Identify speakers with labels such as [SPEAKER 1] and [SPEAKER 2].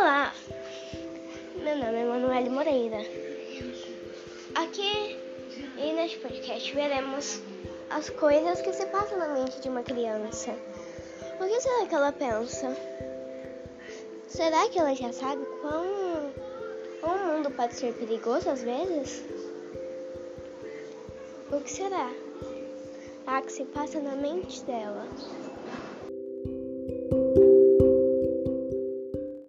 [SPEAKER 1] Olá, meu nome é Manuele Moreira. Aqui e neste podcast veremos as coisas que se passam na mente de uma criança. O que será que ela pensa? Será que ela já sabe quão o mundo pode ser perigoso às vezes? O que será? Ah, que se passa na mente dela.